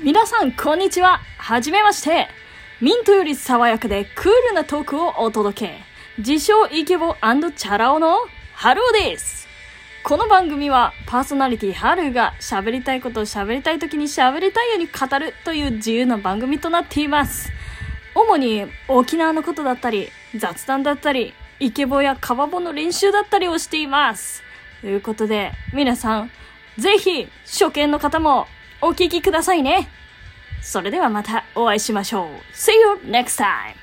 皆さん、こんにちは。はじめまして。ミントより爽やかでクールなトークをお届け。自称イケボチャラ男のハルーです。この番組はパーソナリティハルーが喋りたいことを喋りたい時に喋りたいように語るという自由な番組となっています。主に沖縄のことだったり、雑談だったり、イケボやカワボの練習だったりをしています。ということで、皆さん、ぜひ、初見の方もお聞きくださいね。それではまたお会いしましょう。See you next time!